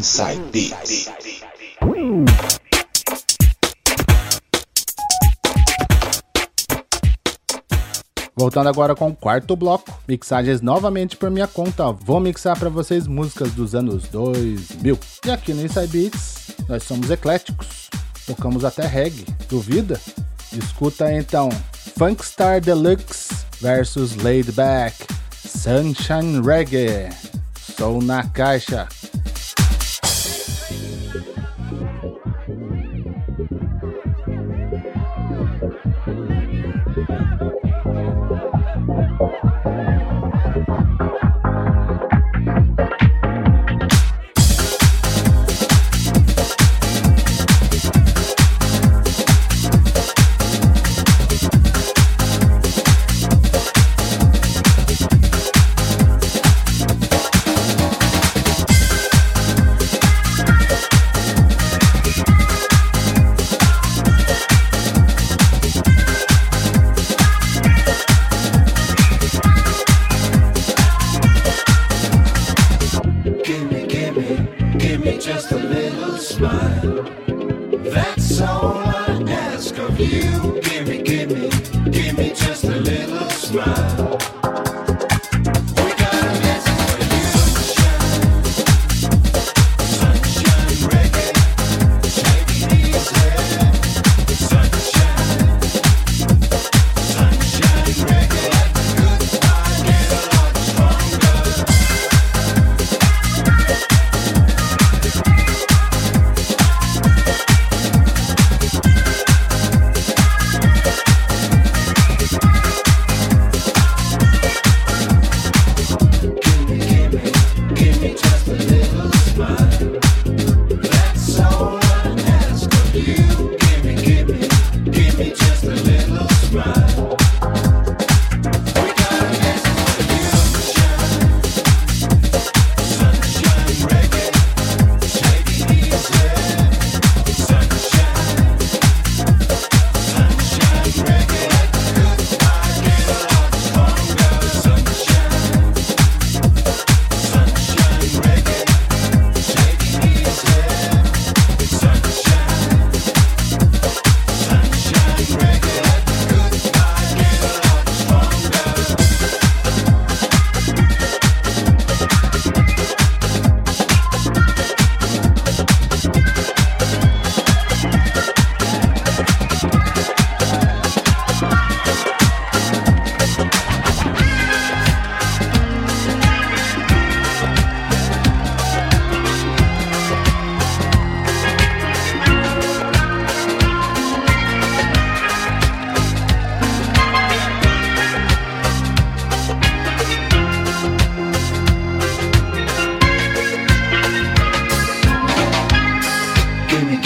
Inside Beats. Voltando agora com o quarto bloco, mixagens novamente por minha conta. Vou mixar para vocês músicas dos anos 2000. E aqui no Inside Beats, nós somos ecléticos, tocamos até reggae. Duvida? Escuta então Funkstar Deluxe versus Laid Back, Sunshine Reggae. Sou na caixa.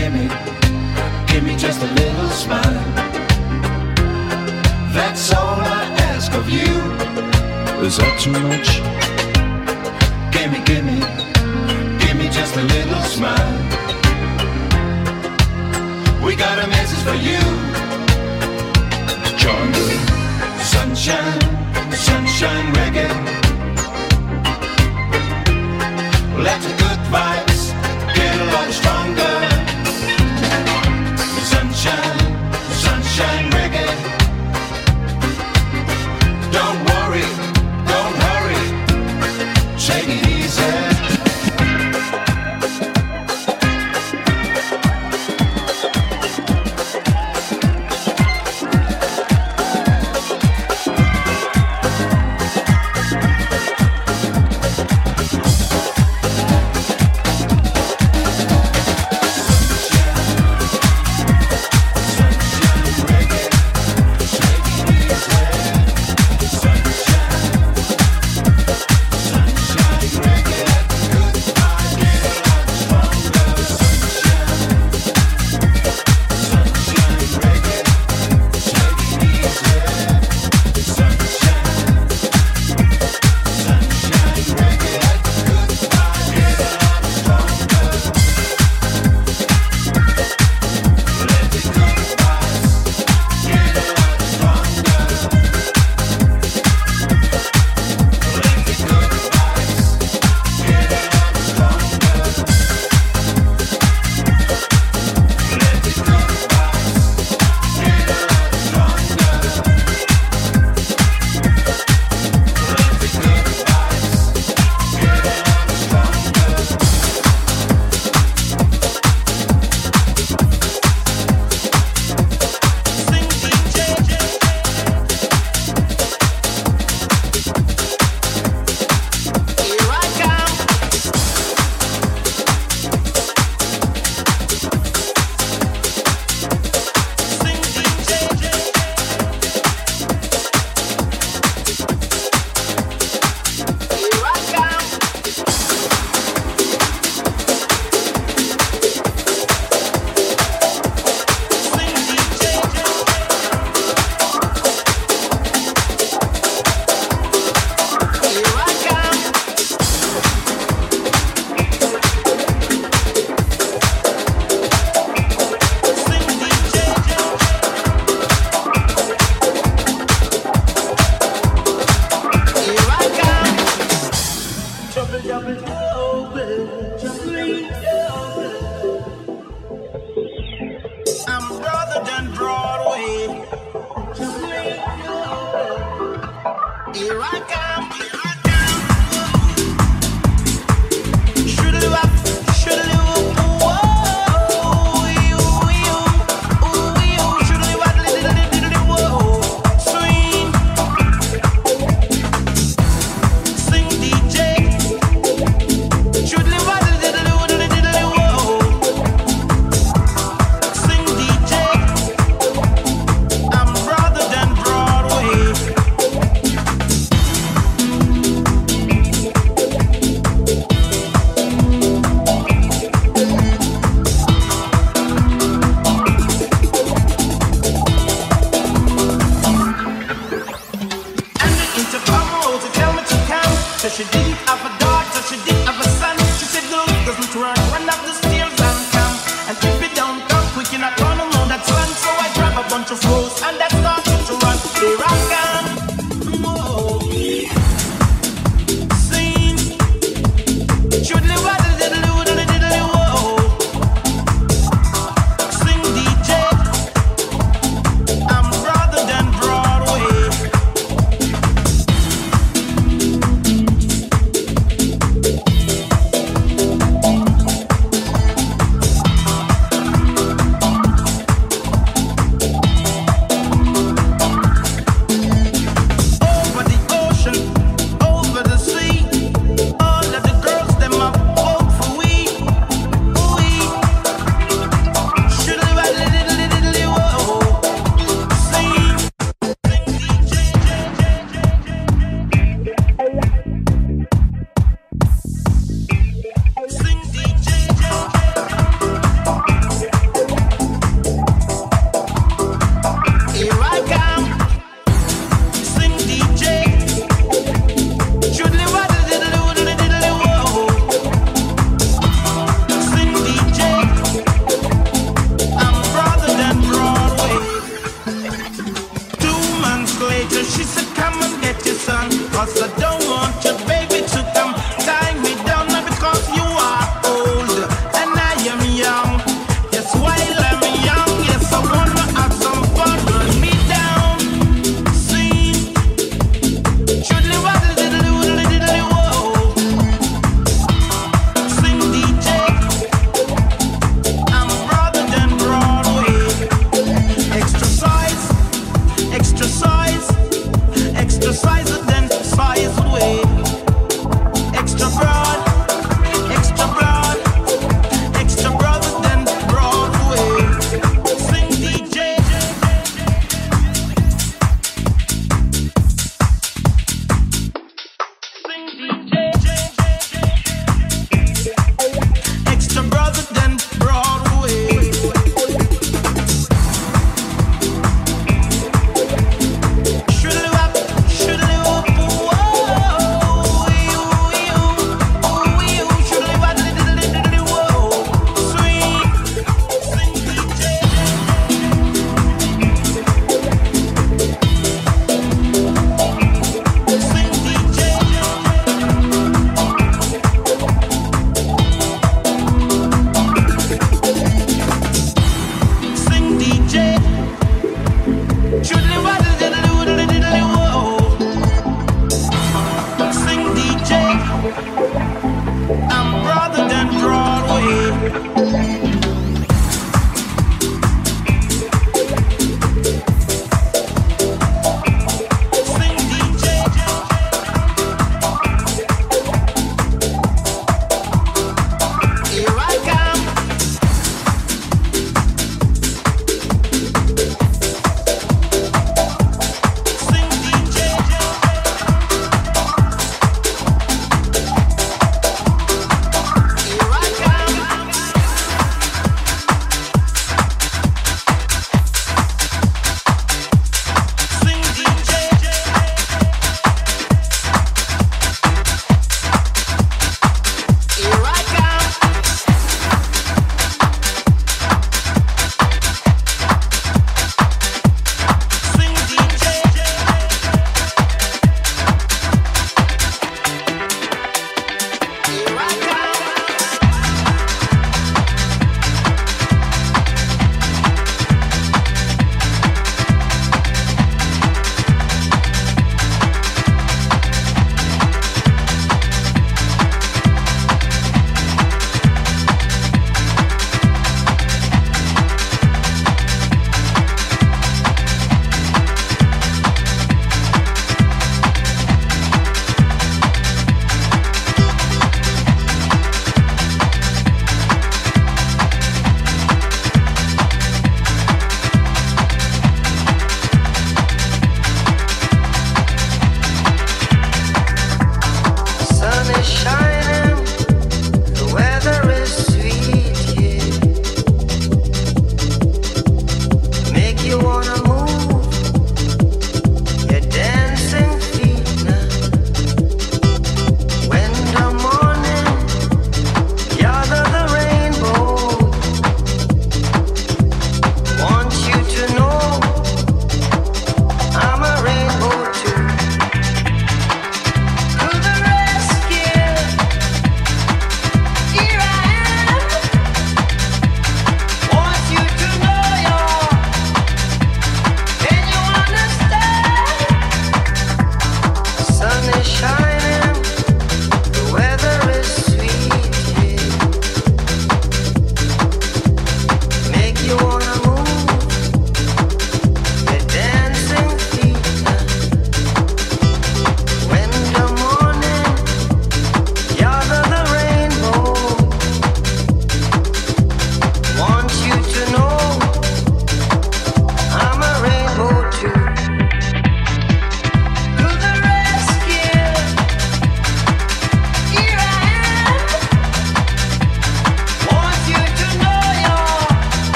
gimme, gimme just a little smile. That's all I ask of you. Is that too much? Gimme, gimme, gimme just a little smile. We got a message for you. John Sunshine, sunshine reggae. Let's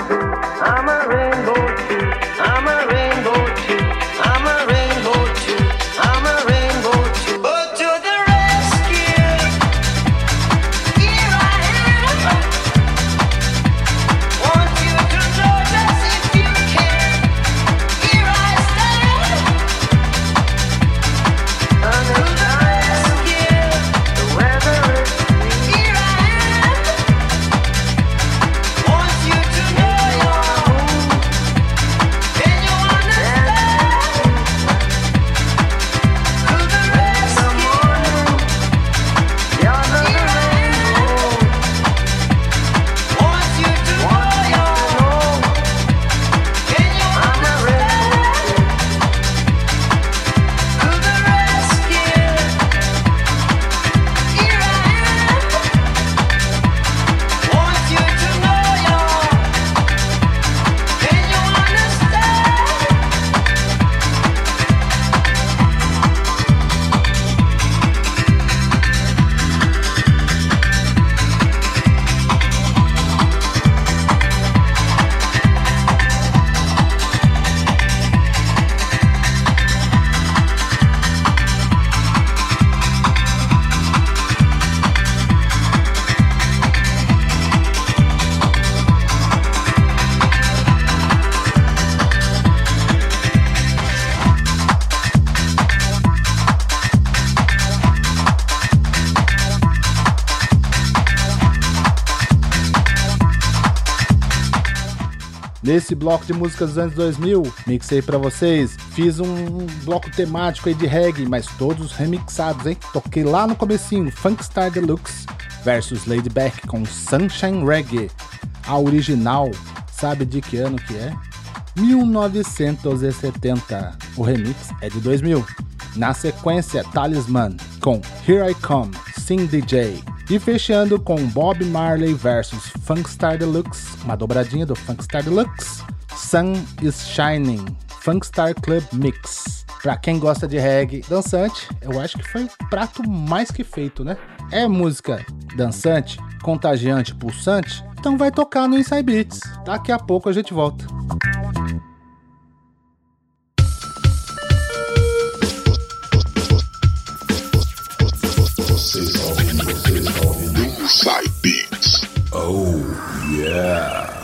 I'm a rainbow tree. Nesse bloco de músicas dos anos 2000, mixei para vocês. Fiz um bloco temático aí de reggae, mas todos remixados, hein? Toquei lá no comecinho, Funkstar Deluxe versus Ladyback com Sunshine Reggae. A original, sabe de que ano que é? 1970. O remix é de 2000. Na sequência, Talisman com Here I Come, Sing DJ. E fechando com Bob Marley versus Funkstar Deluxe, uma dobradinha do Funkstar Deluxe, Sun is Shining, Funkstar Club Mix. Pra quem gosta de reggae dançante, eu acho que foi um prato mais que feito, né? É música dançante, contagiante, pulsante, então vai tocar no Inside Beats. Daqui a pouco a gente volta. Inside Beats. Oh, yeah.